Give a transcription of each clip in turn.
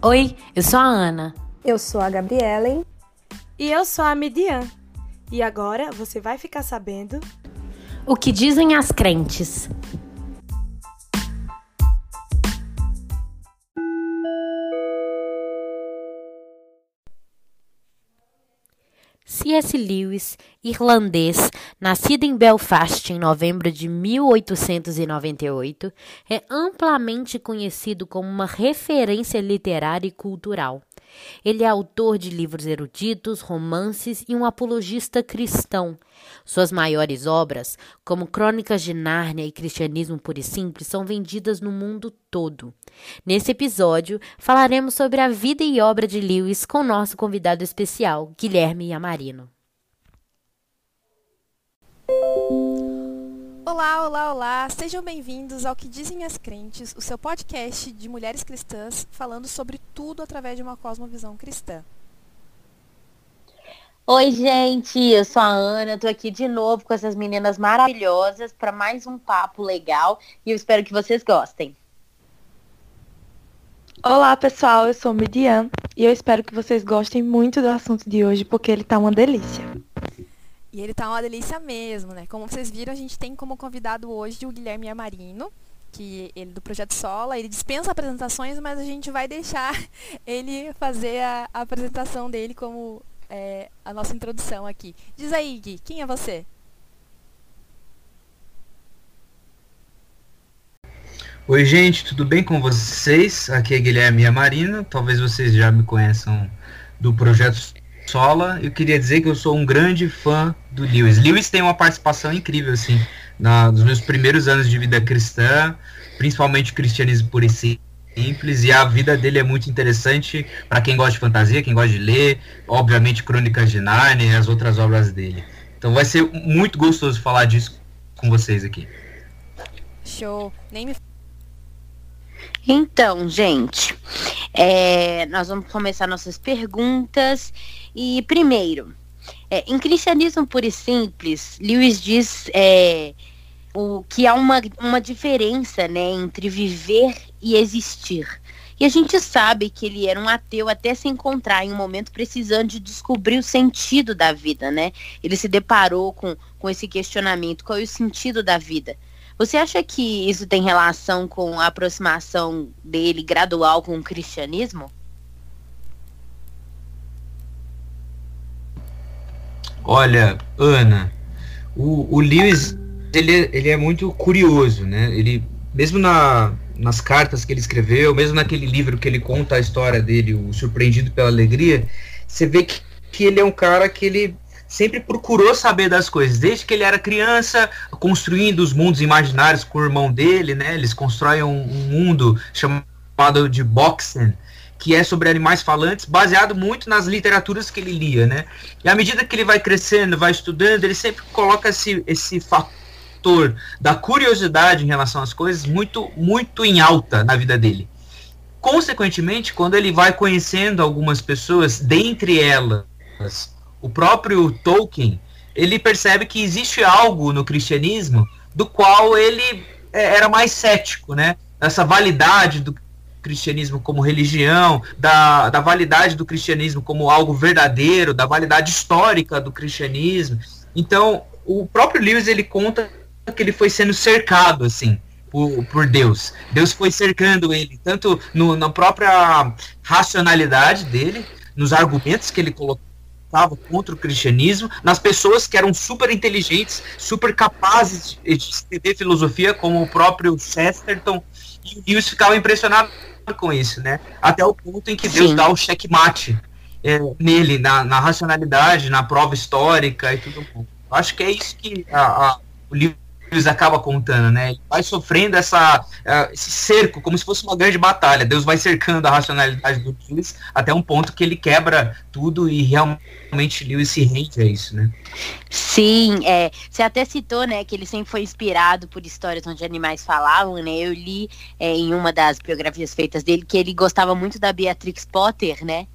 Oi, eu sou a Ana. Eu sou a Gabriela. E eu sou a Midian. E agora você vai ficar sabendo o que dizem as crentes. C.S. Lewis, irlandês, nascido em Belfast em novembro de 1898, é amplamente conhecido como uma referência literária e cultural. Ele é autor de livros eruditos, romances e um apologista cristão. Suas maiores obras, como Crônicas de Nárnia e Cristianismo Puro e Simples, são vendidas no mundo todo. Nesse episódio, falaremos sobre a vida e obra de Lewis com nosso convidado especial, Guilherme Amarino. Olá, olá, olá! Sejam bem-vindos ao Que Dizem as Crentes, o seu podcast de mulheres cristãs falando sobre tudo através de uma cosmovisão cristã. Oi, gente, eu sou a Ana, estou aqui de novo com essas meninas maravilhosas para mais um papo legal e eu espero que vocês gostem. Olá, pessoal, eu sou Midian e eu espero que vocês gostem muito do assunto de hoje porque ele tá uma delícia. E ele tá uma delícia mesmo, né? Como vocês viram, a gente tem como convidado hoje o Guilherme Amarino, que ele do Projeto Sola, ele dispensa apresentações, mas a gente vai deixar ele fazer a, a apresentação dele como é, a nossa introdução aqui. Diz aí, Gui, quem é você? Oi, gente, tudo bem com vocês? Aqui é Guilherme Amarino. Talvez vocês já me conheçam do Projeto Sola, eu queria dizer que eu sou um grande fã do Lewis. Lewis tem uma participação incrível, assim, na, nos meus primeiros anos de vida cristã, principalmente cristianismo por e simples, e a vida dele é muito interessante para quem gosta de fantasia, quem gosta de ler, obviamente Crônicas de Narnia e as outras obras dele. Então vai ser muito gostoso falar disso com vocês aqui. Show. Nem me então, gente, é, nós vamos começar nossas perguntas. E, primeiro, é, em Cristianismo Puro e Simples, Lewis diz é, o, que há uma, uma diferença né, entre viver e existir. E a gente sabe que ele era um ateu até se encontrar em um momento precisando de descobrir o sentido da vida, né? Ele se deparou com, com esse questionamento, qual é o sentido da vida? Você acha que isso tem relação com a aproximação dele gradual com o cristianismo? Olha, Ana, o, o Lewis ele, ele é muito curioso, né? Ele mesmo na, nas cartas que ele escreveu, mesmo naquele livro que ele conta a história dele, o Surpreendido pela Alegria, você vê que, que ele é um cara que ele sempre procurou saber das coisas, desde que ele era criança, construindo os mundos imaginários com o irmão dele, né? Eles constroem um, um mundo chamado de Boxen, que é sobre animais falantes, baseado muito nas literaturas que ele lia, né? E à medida que ele vai crescendo, vai estudando, ele sempre coloca esse, esse fator da curiosidade em relação às coisas muito, muito em alta na vida dele. Consequentemente, quando ele vai conhecendo algumas pessoas, dentre elas o próprio Tolkien, ele percebe que existe algo no cristianismo do qual ele é, era mais cético, né? Essa validade do cristianismo como religião, da, da validade do cristianismo como algo verdadeiro, da validade histórica do cristianismo. Então, o próprio Lewis ele conta que ele foi sendo cercado assim por, por Deus. Deus foi cercando ele tanto no, na própria racionalidade dele, nos argumentos que ele colocou lutava contra o cristianismo, nas pessoas que eram super inteligentes, super capazes de, de filosofia, como o próprio Chesterton, e o Lewis ficava impressionado com isso, né? Até o ponto em que Deus Sim. dá o checkmate é, nele, na, na, racionalidade, na prova histórica e tudo mais. Acho que é isso que a, a, o livro Deus acaba contando, né? Ele vai sofrendo essa, uh, esse cerco, como se fosse uma grande batalha. Deus vai cercando a racionalidade do Lewis até um ponto que ele quebra tudo e realmente Lewis se rende a isso, né? Sim, é, você até citou, né, que ele sempre foi inspirado por histórias onde animais falavam, né? Eu li é, em uma das biografias feitas dele que ele gostava muito da Beatrix Potter, né?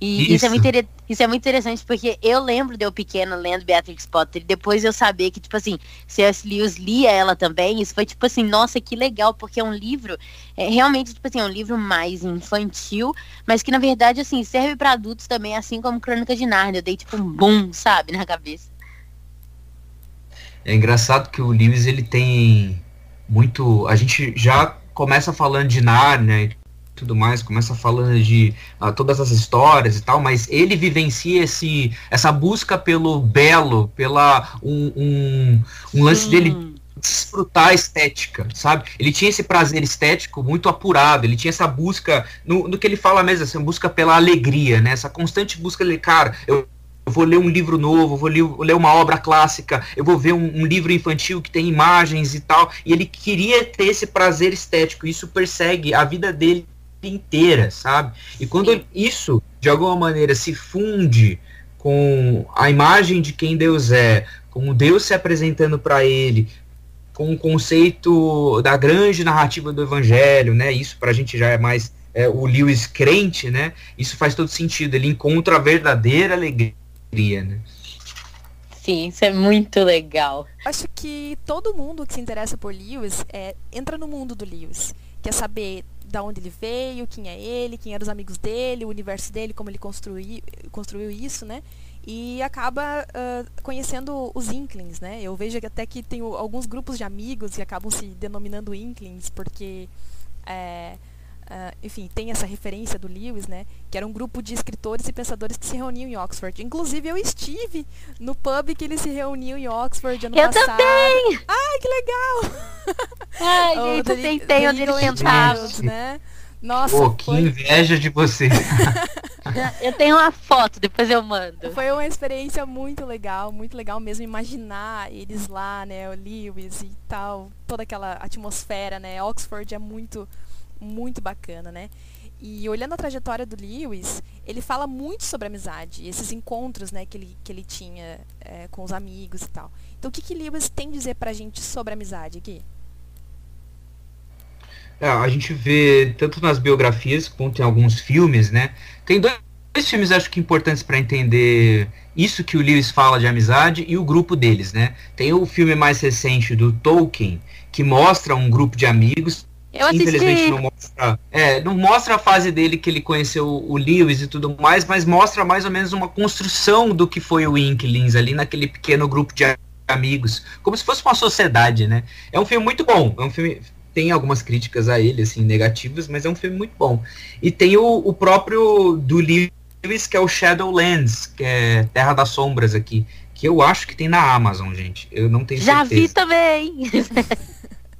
E isso. isso, é muito, isso é muito interessante porque eu lembro de eu pequena lendo Beatrix Potter e depois eu saber que, tipo assim, C.S. Lewis lia ela também. Isso foi tipo assim, nossa, que legal, porque é um livro, é realmente, tipo assim, é um livro mais infantil, mas que na verdade, assim, serve para adultos também, assim como Crônica de Nárnia. Eu dei tipo um boom, sabe, na cabeça. É engraçado que o Lewis ele tem muito. A gente já começa falando de Nárnia tudo mais, começa falando de uh, todas as histórias e tal, mas ele vivencia esse, essa busca pelo belo, pela um, um, um lance dele desfrutar a estética, sabe? Ele tinha esse prazer estético muito apurado, ele tinha essa busca, no, no que ele fala mesmo, essa busca pela alegria, né? Essa constante busca dele, cara, eu eu vou ler um livro novo, vou ler, vou ler uma obra clássica, eu vou ver um, um, livro infantil que tem imagens e tal. E ele queria ter esse prazer estético, isso persegue a vida dele inteira, sabe? E quando isso, de alguma maneira, se funde com a imagem de quem Deus é, com Deus se apresentando para ele, com o conceito da grande narrativa do evangelho, né? Isso para a gente já é mais é, o Lewis crente, né? Isso faz todo sentido. Ele encontra a verdadeira alegria, né? Sim, isso é muito legal. Acho que todo mundo que se interessa por Lewis é, entra no mundo do Lewis. Quer saber da onde ele veio, quem é ele, quem eram os amigos dele, o universo dele, como ele construiu, construiu isso, né? E acaba uh, conhecendo os Inklings, né? Eu vejo até que tem alguns grupos de amigos que acabam se denominando Inklings, porque é, Uh, enfim, tem essa referência do Lewis, né? Que era um grupo de escritores e pensadores que se reuniam em Oxford. Inclusive, eu estive no pub que eles se reuniam em Oxford ano eu passado. Eu também! Ai, que legal! Ai, gente, eu tentei onde eles sentavam. Né? Nossa, Pô, que foi... inveja de você. eu tenho uma foto, depois eu mando. Foi uma experiência muito legal, muito legal mesmo imaginar eles lá, né, o Lewis e tal, toda aquela atmosfera, né? Oxford é muito muito bacana, né? E olhando a trajetória do Lewis, ele fala muito sobre amizade, esses encontros né, que, ele, que ele tinha é, com os amigos e tal. Então o que, que Lewis tem a dizer pra gente sobre amizade aqui? É, a gente vê tanto nas biografias quanto em alguns filmes, né? Tem dois, dois filmes acho que importantes para entender isso que o Lewis fala de amizade e o grupo deles, né? Tem o filme mais recente do Tolkien que mostra um grupo de amigos eu Infelizmente não mostra, é, não mostra a fase dele que ele conheceu o Lewis e tudo mais, mas mostra mais ou menos uma construção do que foi o Inklings ali naquele pequeno grupo de amigos, como se fosse uma sociedade, né? É um filme muito bom, é um filme tem algumas críticas a ele assim negativas, mas é um filme muito bom. E tem o, o próprio do Lewis que é o Shadowlands, que é Terra das Sombras aqui, que eu acho que tem na Amazon, gente. Eu não tenho Já certeza. vi também.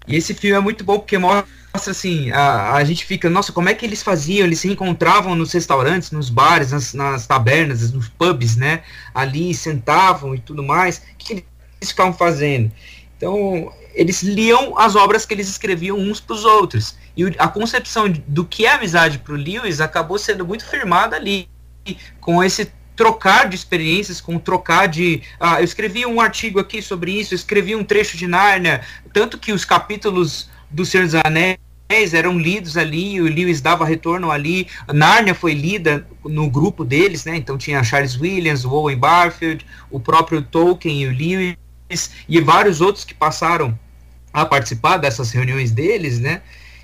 e esse filme é muito bom porque mostra assim, a, a gente fica, nossa, como é que eles faziam? Eles se encontravam nos restaurantes, nos bares, nas, nas tabernas, nos pubs, né? Ali sentavam e tudo mais. O que eles ficavam fazendo? Então, eles liam as obras que eles escreviam uns para os outros. E a concepção do que é amizade para o Lewis acabou sendo muito firmada ali, com esse trocar de experiências, com trocar de. Ah, eu escrevi um artigo aqui sobre isso, escrevi um trecho de Nárnia, tanto que os capítulos do Senhor dos Anéis eram lidos ali, o Lewis dava retorno ali, Nárnia foi lida no grupo deles, né? Então tinha Charles Williams, Owen Barfield, o próprio Tolkien e o Lewis e vários outros que passaram a participar dessas reuniões deles, né?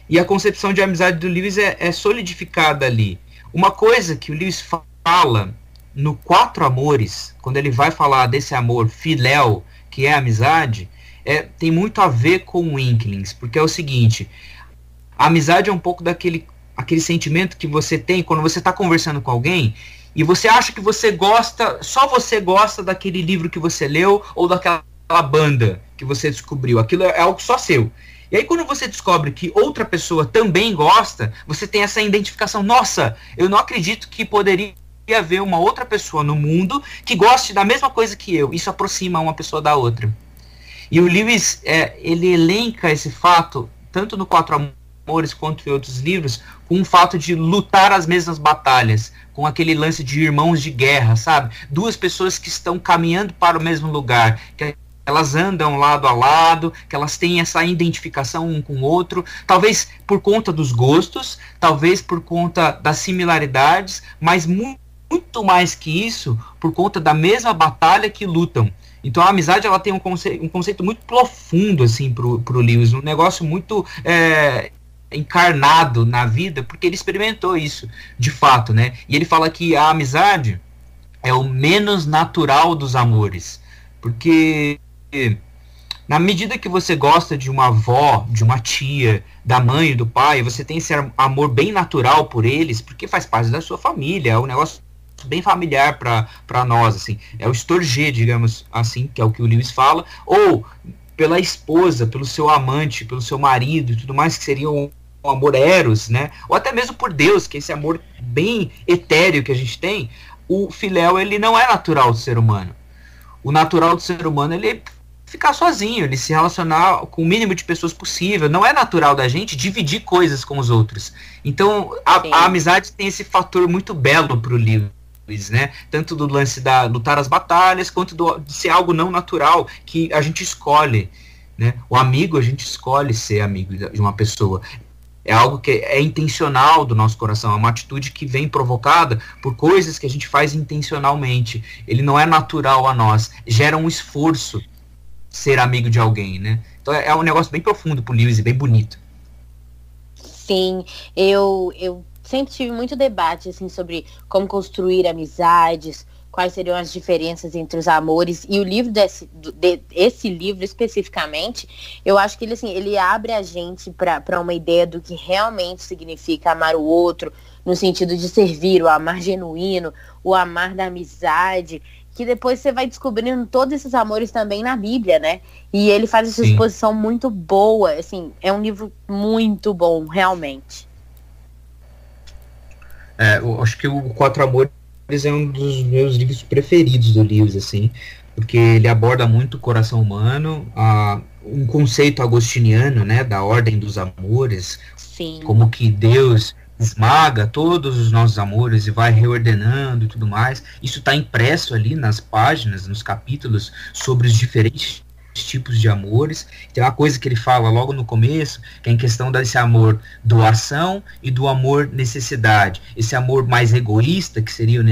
E a concepção de amizade do Lewis é, é solidificada ali. Uma coisa que o Lewis fala no Quatro Amores, quando ele vai falar desse amor filéu, que é a amizade, é, tem muito a ver com o Inklings, porque é o seguinte, a amizade é um pouco daquele aquele sentimento que você tem quando você está conversando com alguém e você acha que você gosta, só você gosta daquele livro que você leu ou daquela banda que você descobriu. Aquilo é algo só seu. E aí quando você descobre que outra pessoa também gosta, você tem essa identificação, nossa, eu não acredito que poderia haver uma outra pessoa no mundo que goste da mesma coisa que eu. Isso aproxima uma pessoa da outra. E o Lewis, é, ele elenca esse fato, tanto no Quatro Amores quanto em outros livros, com o fato de lutar as mesmas batalhas, com aquele lance de irmãos de guerra, sabe? Duas pessoas que estão caminhando para o mesmo lugar, que elas andam lado a lado, que elas têm essa identificação um com o outro, talvez por conta dos gostos, talvez por conta das similaridades, mas muito muito mais que isso por conta da mesma batalha que lutam. Então a amizade ela tem um, conce um conceito muito profundo assim pro, pro Lewis, um negócio muito é, encarnado na vida, porque ele experimentou isso de fato, né? E ele fala que a amizade é o menos natural dos amores, porque na medida que você gosta de uma avó, de uma tia, da mãe, do pai, você tem esse amor bem natural por eles, porque faz parte da sua família, é um negócio bem familiar para nós, assim. É o estorger, digamos assim, que é o que o Lewis fala, ou pela esposa, pelo seu amante, pelo seu marido e tudo mais, que seria um, um amor eros, né? Ou até mesmo por Deus, que é esse amor bem etéreo que a gente tem, o filéu, ele não é natural do ser humano. O natural do ser humano, ele ficar sozinho, ele se relacionar com o mínimo de pessoas possível. Não é natural da gente dividir coisas com os outros. Então, a, a amizade tem esse fator muito belo pro livro. Né? Tanto do lance da lutar as batalhas, quanto do, de ser algo não natural que a gente escolhe. Né? O amigo, a gente escolhe ser amigo de uma pessoa. É algo que é intencional do nosso coração, é uma atitude que vem provocada por coisas que a gente faz intencionalmente. Ele não é natural a nós, gera um esforço ser amigo de alguém, né? Então é, é um negócio bem profundo pro Lewis e bem bonito. Sim, eu, eu sempre tive muito debate assim sobre como construir amizades, quais seriam as diferenças entre os amores e o livro desse de, esse livro especificamente eu acho que ele assim ele abre a gente para uma ideia do que realmente significa amar o outro no sentido de servir o amar genuíno o amar da amizade que depois você vai descobrindo todos esses amores também na Bíblia, né? E ele faz essa Sim. exposição muito boa, assim, é um livro muito bom, realmente. É, eu acho que o Quatro Amores é um dos meus livros preferidos do Lewis, assim, porque ele aborda muito o coração humano, a, um conceito agostiniano, né, da ordem dos amores, Sim. como que Deus esmaga todos os nossos amores e vai reordenando e tudo mais. Isso está impresso ali nas páginas, nos capítulos, sobre os diferentes tipos de amores. Tem uma coisa que ele fala logo no começo, que é em questão desse amor doação e do amor necessidade. Esse amor mais egoísta, que seria o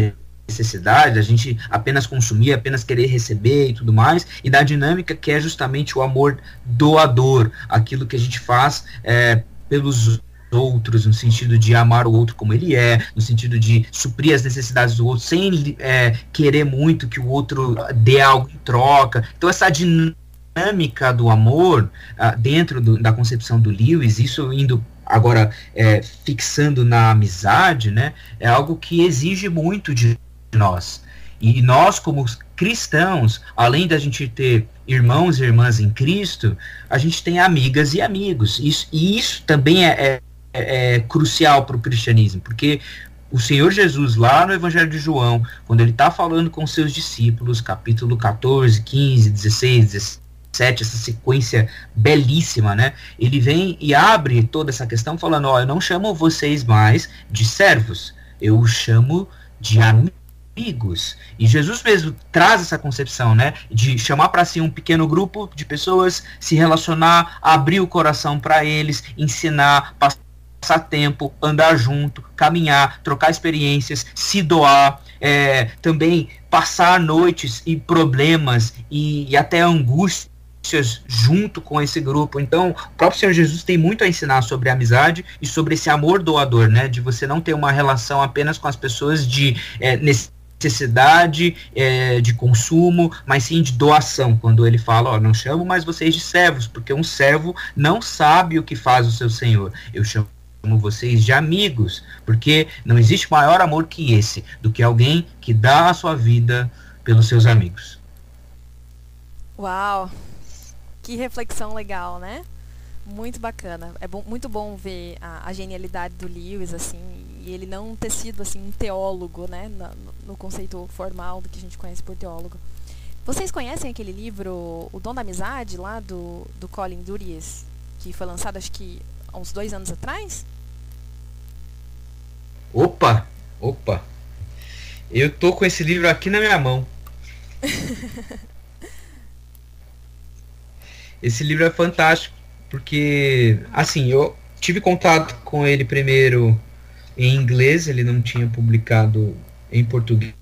necessidade, a gente apenas consumir, apenas querer receber e tudo mais, e da dinâmica que é justamente o amor doador, aquilo que a gente faz é, pelos outros, no sentido de amar o outro como ele é, no sentido de suprir as necessidades do outro, sem é, querer muito que o outro dê algo em troca. Então, essa dinâmica do amor, uh, dentro do, da concepção do Lewis, isso indo agora é, fixando na amizade, né, é algo que exige muito de nós. E nós, como cristãos, além da gente ter irmãos e irmãs em Cristo, a gente tem amigas e amigos. Isso, e isso também é, é é, é, crucial para o cristianismo, porque o Senhor Jesus, lá no Evangelho de João, quando ele está falando com seus discípulos, capítulo 14, 15, 16, 17, essa sequência belíssima, né? Ele vem e abre toda essa questão falando: Ó, eu não chamo vocês mais de servos, eu os chamo de amigos. E Jesus mesmo traz essa concepção, né, de chamar para si um pequeno grupo de pessoas, se relacionar, abrir o coração para eles, ensinar, passar passar tempo, andar junto, caminhar, trocar experiências, se doar, é, também passar noites e problemas e, e até angústias junto com esse grupo. Então, o próprio Senhor Jesus tem muito a ensinar sobre a amizade e sobre esse amor doador, né? De você não ter uma relação apenas com as pessoas de é, necessidade é, de consumo, mas sim de doação. Quando ele fala, ó, não chamo mais vocês de servos, porque um servo não sabe o que faz o seu senhor. Eu chamo chamo vocês de amigos, porque não existe maior amor que esse, do que alguém que dá a sua vida pelos seus amigos. Uau! Que reflexão legal, né? Muito bacana. É bom, muito bom ver a, a, genialidade do Lewis, assim, e ele não ter sido assim um teólogo, né, no, no conceito formal do que a gente conhece por teólogo. Vocês conhecem aquele livro O Dom da Amizade, lá do, do Colin Duries, que foi lançado acho que há uns dois anos atrás? Opa, opa. Eu tô com esse livro aqui na minha mão. esse livro é fantástico, porque, assim, eu tive contato com ele primeiro em inglês, ele não tinha publicado em português.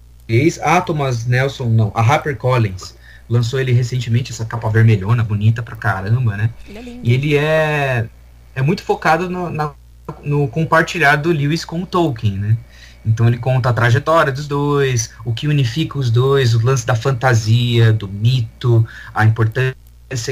A Thomas Nelson, não, a HarperCollins lançou ele recentemente, essa capa vermelhona, bonita pra caramba, né? Ele é lindo. E ele é, é muito focado no, na, no compartilhar do Lewis com o Tolkien, né? Então ele conta a trajetória dos dois, o que unifica os dois, o lance da fantasia, do mito, a importância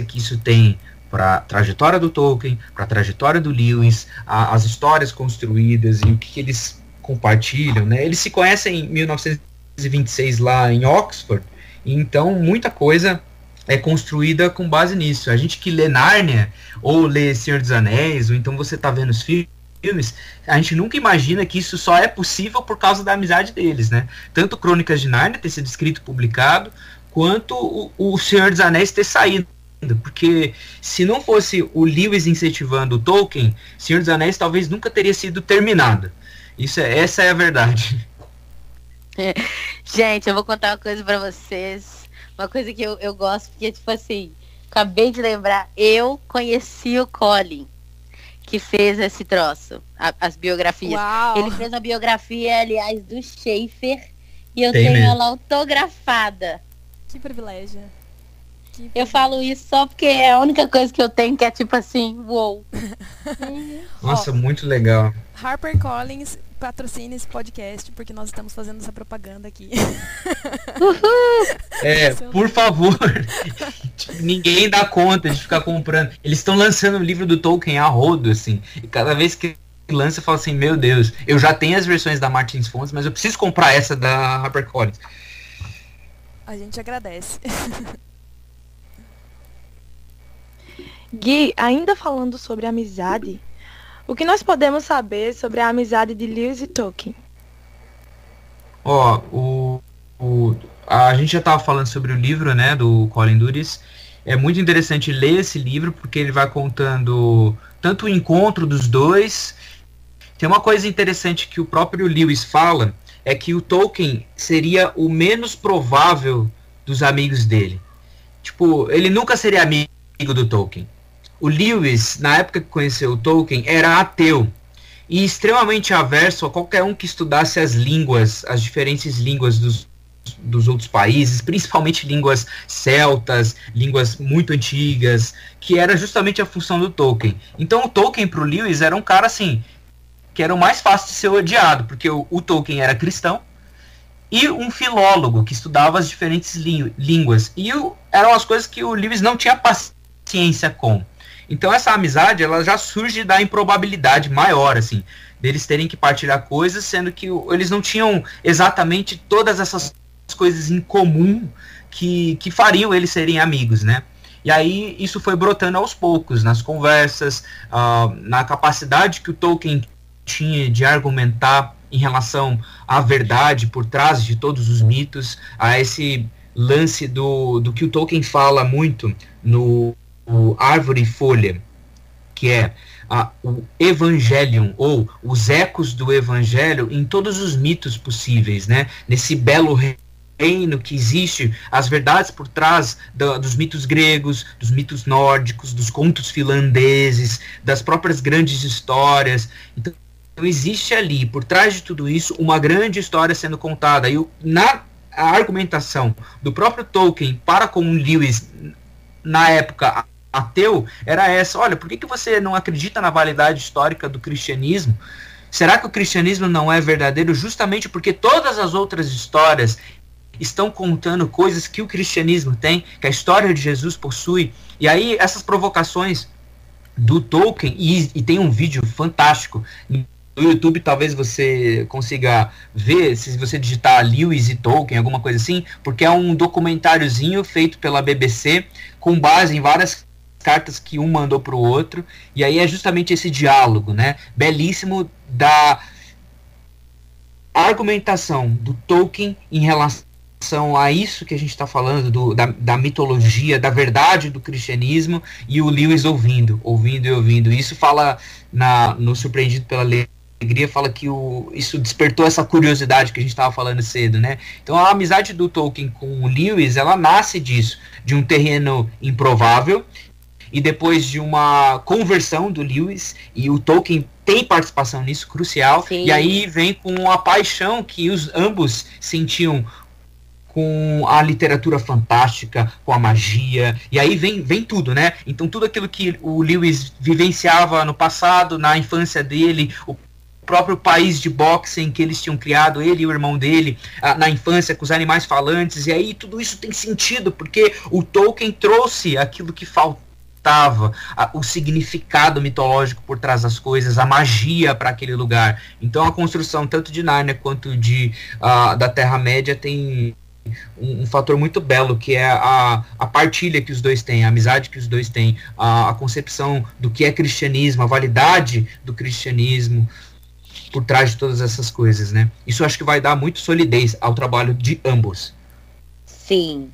que isso tem para a trajetória do Tolkien, para a trajetória do Lewis, a, as histórias construídas e o que, que, eles compartilham, né? Eles se conhecem em 1926 lá em Oxford, então muita coisa é construída com base nisso. A gente que lê Nárnia ou lê Senhor dos Anéis, ou então você está vendo os filmes filmes, a gente nunca imagina que isso só é possível por causa da amizade deles, né? Tanto Crônicas de Nárnia ter sido escrito e publicado, quanto o, o Senhor dos Anéis ter saído. Porque se não fosse o Lewis incentivando o Tolkien, Senhor dos Anéis talvez nunca teria sido terminado. Isso é, essa é a verdade. É. Gente, eu vou contar uma coisa para vocês. Uma coisa que eu, eu gosto, porque, tipo assim, acabei de lembrar, eu conheci o Colin que fez esse troço, a, as biografias. Uau. Ele fez a biografia, aliás, do Schaefer, e eu Tem tenho mesmo. ela autografada. Que privilégio. Que Eu falo isso só porque é a única coisa que eu tenho que é tipo assim, uou. Nossa, muito legal. HarperCollins patrocina esse podcast porque nós estamos fazendo essa propaganda aqui. É, por favor. Tipo, Ninguém dá conta de ficar comprando. Eles estão lançando o livro do Tolkien a rodo, assim. E cada vez que lança, eu falo assim, meu Deus, eu já tenho as versões da Martins Fontes, mas eu preciso comprar essa da HarperCollins. A gente agradece. Gui, ainda falando sobre amizade, o que nós podemos saber sobre a amizade de Lewis e Tolkien? Ó, o, o- a gente já estava falando sobre o livro, né, do Colin Duris. É muito interessante ler esse livro porque ele vai contando tanto o encontro dos dois. Tem uma coisa interessante que o próprio Lewis fala é que o Tolkien seria o menos provável dos amigos dele. Tipo, ele nunca seria amigo do Tolkien. O Lewis, na época que conheceu o Tolkien, era ateu e extremamente averso a qualquer um que estudasse as línguas, as diferentes línguas dos, dos outros países, principalmente línguas celtas, línguas muito antigas, que era justamente a função do Tolkien. Então o Tolkien para o Lewis era um cara assim, que era o mais fácil de ser odiado, porque o, o Tolkien era cristão e um filólogo que estudava as diferentes lí- línguas. E eram as coisas que o Lewis não tinha paciência com. Então essa amizade ela já surge da improbabilidade maior, assim, deles terem que partilhar coisas, sendo que eles não tinham exatamente todas essas coisas em comum que, que fariam eles serem amigos, né? E aí isso foi brotando aos poucos, nas conversas, ah, na capacidade que o Tolkien tinha de argumentar em relação à verdade por trás de todos os mitos, a esse lance do, do que o Tolkien fala muito no o Árvore e Folha, que é a, o Evangelion, ou os ecos do Evangelho em todos os mitos possíveis, né? Nesse belo reino que existe, as verdades por trás dos mitos gregos, dos mitos nórdicos, dos contos finlandeses, das próprias grandes histórias. Então, existe ali, por trás de tudo isso, uma grande história sendo contada. E o- na a argumentação do próprio Tolkien para com Lewis, na época ateu, era essa: olha, por que, que você não acredita na validade histórica do cristianismo? Será que o cristianismo não é verdadeiro justamente porque todas as outras histórias estão contando coisas que o cristianismo tem, que a história de Jesus possui? E aí essas provocações do Tolkien, e, e tem um vídeo fantástico no YouTube, talvez você consiga ver, se você digitar Lewis e Tolkien, alguma coisa assim, porque é um documentáriozinho feito pela BBC, com base em várias cartas que um mandou para o outro, e aí é justamente esse diálogo, né, belíssimo da argumentação do Tolkien em relação a isso que a gente está falando, do, da, da mitologia, da verdade do cristianismo, e o Lewis ouvindo, ouvindo e ouvindo. Isso fala na, no Surpreendido pela Alegria, fala que o, isso despertou essa curiosidade que a gente estava falando cedo, né? Então a amizade do Tolkien com o Lewis, ela nasce disso, de um terreno improvável, e depois de uma conversão do Lewis, e o Tolkien tem participação nisso, crucial. Sim. E aí vem com a paixão que os ambos sentiam com a literatura fantástica, com a magia, e aí vem, vem tudo, né? Então tudo aquilo que o Lewis vivenciava no passado, na infância dele, o próprio país de boxe em que eles tinham criado, ele e o irmão dele, ah, na infância, com os animais falantes, e aí tudo isso tem sentido, porque o Tolkien trouxe aquilo que faltava, a- o significado mitológico por trás das coisas, a magia para aquele lugar. Então a construção tanto de Nárnia quanto de ah, da Terra-média tem um, um fator muito belo, que é a, a partilha que os dois têm, a amizade que os dois têm, a, a concepção do que é cristianismo, a validade do cristianismo por trás de todas essas coisas, né? Isso acho que vai dar muito solidez ao trabalho de ambos. Sim,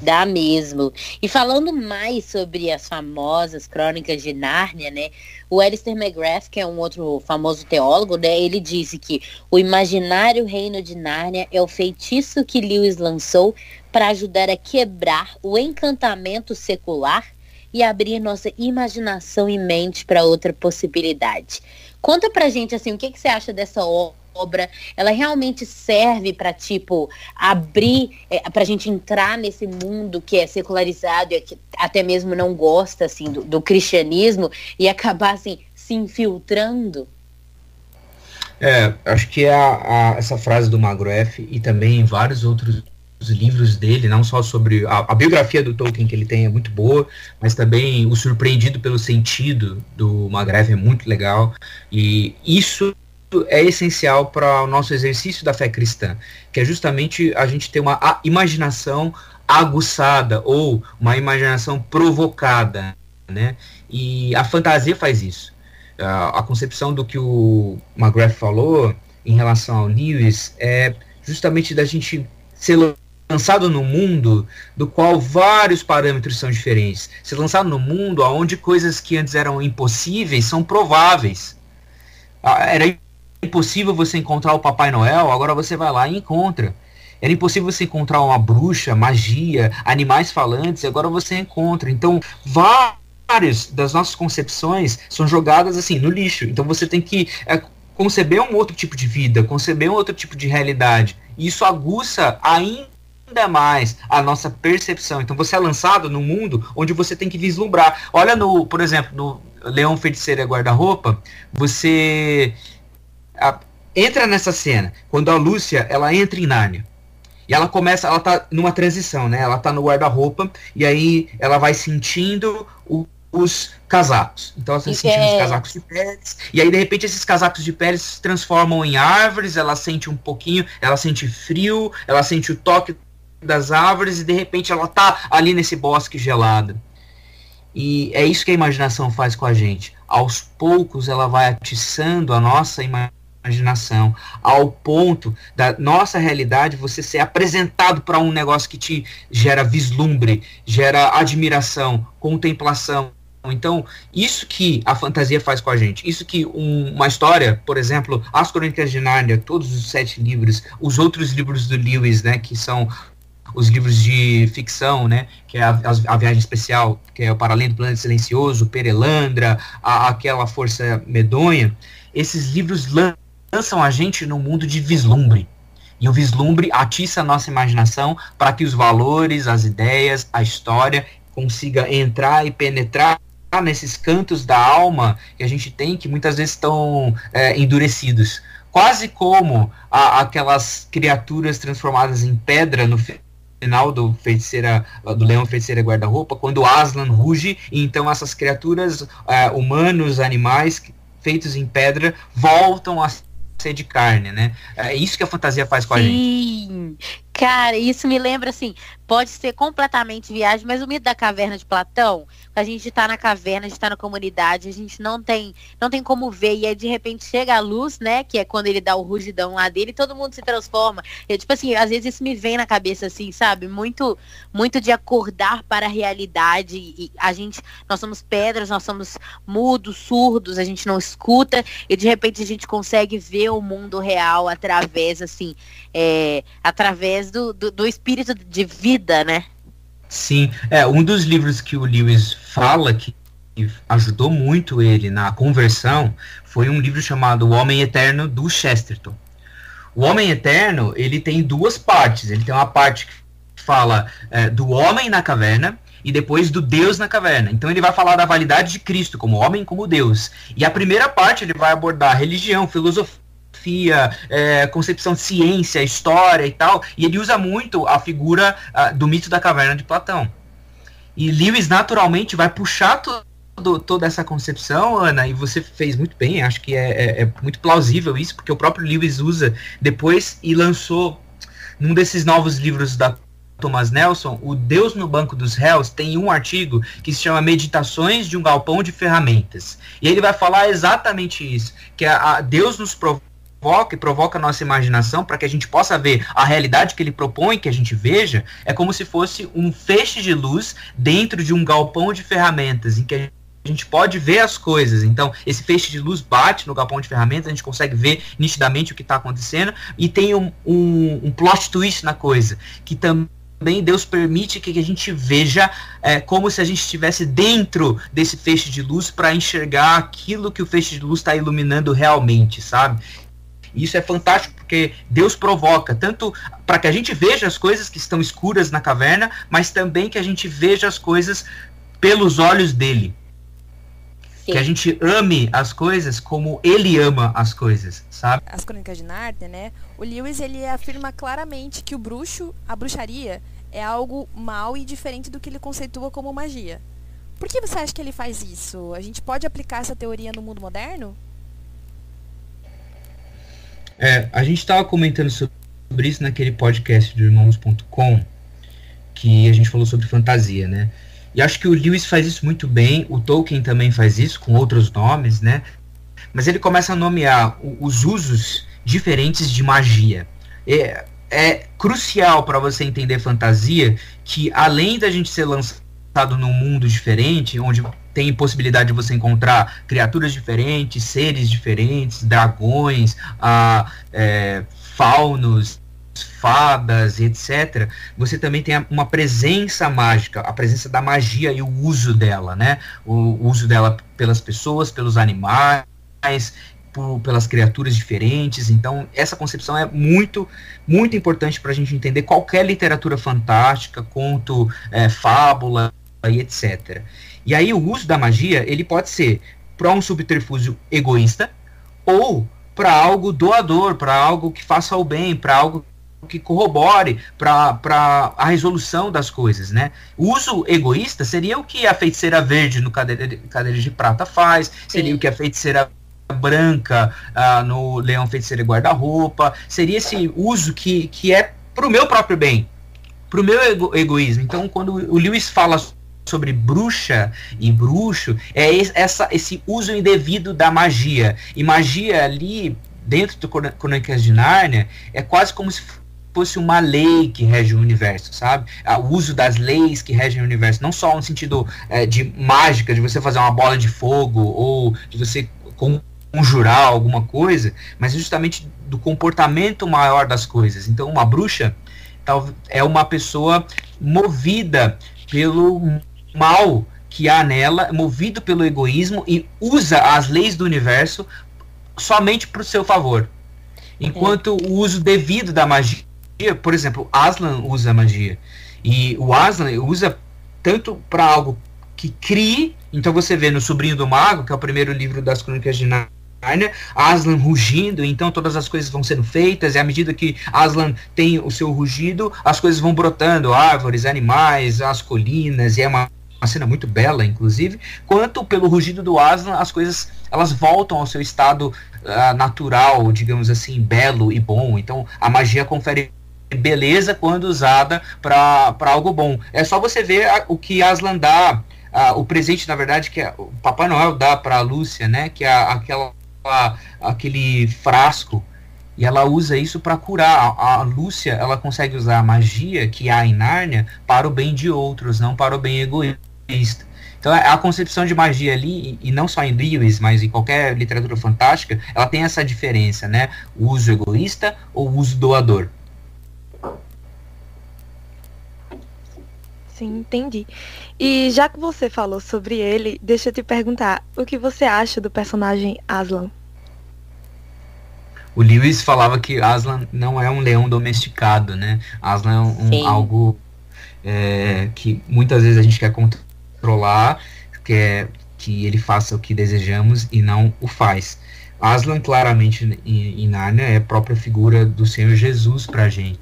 dá mesmo. E falando mais sobre as famosas crônicas de Nárnia, né? O Alistair McGrath, que é um outro famoso teólogo, né? Ele disse que o imaginário reino de Nárnia é o feitiço que Lewis lançou para ajudar a quebrar o encantamento secular e abrir nossa imaginação e mente para outra possibilidade. Conta pra gente assim, o que, que você acha dessa o- obra? Ela realmente serve para tipo abrir, é, pra gente entrar nesse mundo que é secularizado e que até mesmo não gosta assim do, do cristianismo e acabar assim se infiltrando? É, acho que é a, a- essa frase do Magrath e também vários outros livros dele, não só sobre a, a biografia do Tolkien que ele tem é muito boa, mas também o surpreendido pelo sentido do Magrath é muito legal e isso é essencial para o nosso exercício da fé cristã, que é justamente a gente ter uma imaginação aguçada ou uma imaginação provocada, né? E a fantasia faz isso. A, a concepção do que o McGrath falou em relação ao Lewis é justamente da gente ser lançado no mundo do qual vários parâmetros são diferentes. Ser lançado no mundo onde coisas que antes eram impossíveis são prováveis. Ah, Era impossível você encontrar o Papai Noel, agora você vai lá e encontra. Era impossível você encontrar uma bruxa, magia, animais falantes, agora você encontra. Então, várias das nossas concepções são jogadas assim no lixo. Então você tem que é, conceber um outro tipo de vida, conceber um outro tipo de realidade. E isso aguça ainda mais a nossa percepção. Então você é lançado no mundo onde você tem que vislumbrar. Olha no, por exemplo, no Leão Feiticeiro e Guarda-Roupa, você a- entra nessa cena, quando a Lúcia, ela entra em Nárnia. E ela começa, ela tá numa transição, né? Ela tá no guarda-roupa e aí ela vai sentindo o- os casacos. Então ela tá E sentindo os casacos de peles. E aí, de repente, esses casacos de peles se transformam em árvores, ela sente um pouquinho, ela sente frio, ela sente o toque das árvores e de repente ela tá ali nesse bosque gelado. E é isso que a imaginação faz com a gente. Aos poucos ela vai atiçando a nossa imaginação, ao ponto da nossa realidade você ser apresentado para um negócio que te gera vislumbre, gera admiração, contemplação. Então, isso que a fantasia faz com a gente, isso que um- uma história, por exemplo, As Crônicas de Nárnia, todos os sete livros, os outros livros do Lewis, né, que são os livros de ficção, né, que é a, a- Viagem Especial, que é o Para Além do Planeta Silencioso, Perelandra, a- aquela Força Medonha, esses livros lan- lançam a gente num mundo de vislumbre. E o vislumbre atiça a nossa imaginação para que os valores, as ideias, a história consiga entrar e penetrar nesses cantos da alma que a gente tem que muitas vezes estão é, endurecidos. Quase como a- aquelas criaturas transformadas em pedra no fi- final do feiticeira do leão feiticeira guarda-roupa quando Aslan ruge e então essas criaturas é, humanos animais feitos em pedra voltam a ser de carne né é isso que a fantasia faz com a gente Sim. Cara, isso me lembra assim, pode ser completamente viagem, mas o mito da caverna de Platão, a gente tá na caverna, a gente tá na comunidade, a gente não tem, não tem como ver, e aí de repente chega a luz, né, que é quando ele dá o rugidão lá dele, e todo mundo se transforma. Eu, tipo assim, às vezes isso me vem na cabeça assim, sabe? Muito muito de acordar para a realidade e a gente, nós somos pedras, nós somos mudos, surdos, a gente não escuta e de repente a gente consegue ver o mundo real através assim, é, através do, do, do espírito de vida, né? Sim, é um dos livros que o Lewis fala que ajudou muito ele na conversão foi um livro chamado O Homem Eterno do Chesterton. O Homem Eterno ele tem duas partes. Ele tem uma parte que fala é, do homem na caverna e depois do Deus na caverna. Então ele vai falar da validade de Cristo como homem, como Deus. E a primeira parte ele vai abordar religião, filosofia, é, concepção de ciência, história e tal. E ele usa muito a figura uh, do mito da caverna de Platão. E Lewis naturalmente vai puxar todo, toda essa concepção, Ana, e você fez muito bem, acho que é, é, é, muito plausível isso, porque o próprio Lewis usa depois e lançou num desses novos livros da Thomas Nelson, o Deus no Banco dos Réus tem um artigo que se chama Meditações de um Galpão de Ferramentas. E ele vai falar exatamente isso, que a, a Deus nos provoca provoca e provoca a nossa imaginação para que a gente possa ver a realidade que ele propõe que a gente veja, é como se fosse um feixe de luz dentro de um galpão de ferramentas, em que a gente pode ver as coisas. Então, esse feixe de luz bate no galpão de ferramentas, a gente consegue ver nitidamente o que está acontecendo, e tem um, um, um plot twist na coisa, que também Deus permite que a gente veja é, como se a gente estivesse dentro desse feixe de luz para enxergar aquilo que o feixe de luz está iluminando realmente, sabe? Isso é fantástico porque Deus provoca tanto para que a gente veja as coisas que estão escuras na caverna, mas também que a gente veja as coisas pelos olhos dele. Sim. Que a gente ame as coisas como ele ama as coisas, sabe? As Crônicas de Nárnia, né? O Lewis ele afirma claramente que o bruxo, a bruxaria, é algo mal e diferente do que ele conceitua como magia. Por que você acha que ele faz isso? A gente pode aplicar essa teoria no mundo moderno? É, a gente estava comentando sobre isso naquele podcast do irmãos.com, que a gente falou sobre fantasia, né? E acho que o Lewis faz isso muito bem, o Tolkien também faz isso, com outros nomes, né? Mas ele começa a nomear os usos diferentes de magia. É, é crucial para você entender fantasia que, além da gente ser lançado num mundo diferente, onde tem possibilidade de você encontrar criaturas diferentes, seres diferentes, dragões, ah, é, faunos, fadas, etc. Você também tem uma presença mágica, a presença da magia e o uso dela, né? O uso dela pelas pessoas, pelos animais, por, pelas criaturas diferentes. Então, essa concepção é muito, muito importante para a gente entender qualquer literatura fantástica, conto, é, fábula e etc. E aí o uso da magia, ele pode ser para um subterfúgio egoísta ou para algo doador, para algo que faça o bem, para algo que corrobore para a resolução das coisas, né? O uso egoísta seria o que a feiticeira verde no cadeira, cadeira de prata faz, seria Sim. o que a feiticeira branca uh, no leão feiticeira guarda-roupa, seria esse uso que, que é para o meu próprio bem, para o meu ego, egoísmo. Então, quando o Lewis fala sobre bruxa e bruxo é essa, esse uso indevido da magia. E magia ali, dentro do Crônicas de Nárnia, é quase como se fosse uma lei que rege o universo, sabe? O uso das leis que regem o universo, não só no sentido é, de mágica, de você fazer uma bola de fogo ou de você conjurar alguma coisa, mas justamente do comportamento maior das coisas. Então, uma bruxa é uma pessoa movida pelo mal que há nela, movido pelo egoísmo e usa as leis do universo somente para o seu favor. Enquanto é. o uso devido da magia, por exemplo, Aslan usa magia. E o Aslan usa tanto para algo que crie, então você vê no Sobrinho do Mago, que é o primeiro livro das Crônicas de Nárnia, Aslan rugindo, então todas as coisas vão sendo feitas, e à medida que Aslan tem o seu rugido, as coisas vão brotando, árvores, animais, as colinas, e é uma uma cena muito bela, inclusive, quanto pelo rugido do Aslan, as coisas elas voltam ao seu estado uh, natural, digamos assim, belo e bom. Então a magia confere beleza quando usada para algo bom. É só você ver a, o que Aslan dá, uh, o presente, na verdade, que é, o Papai Noel dá para a Lúcia, né? Que é aquela, aquele frasco e ela usa isso para curar. A, a, Lúcia, ela consegue usar a magia que há em Nárnia para o bem de outros, não para o bem egoísta vista. Então a concepção de magia ali, e não só em Lewis, mas em qualquer literatura fantástica, ela tem essa diferença, né? O uso egoísta ou o uso doador. Sim, entendi. E já que você falou sobre ele, deixa eu te perguntar, o que você acha do personagem Aslan? O Lewis falava que Aslan não é um leão domesticado, né? Aslan é um, algo é, que muitas vezes a gente quer controlar, quer que ele faça o que desejamos e não o faz. Aslan, claramente, em, em Nárnia, é a própria figura do Senhor Jesus para a gente.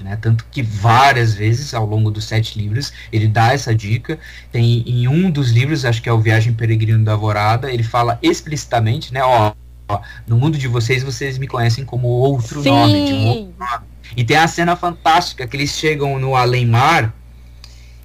Né? Tanto que várias vezes ao longo dos sete livros ele dá essa dica. Tem em um dos livros, acho que é o Viagem Peregrino da Alvorada, ele fala explicitamente, né? Ó, ó no mundo de vocês, vocês me conhecem como outro Sim. nome, de um outro nome. E tem a cena fantástica que eles chegam no além-mar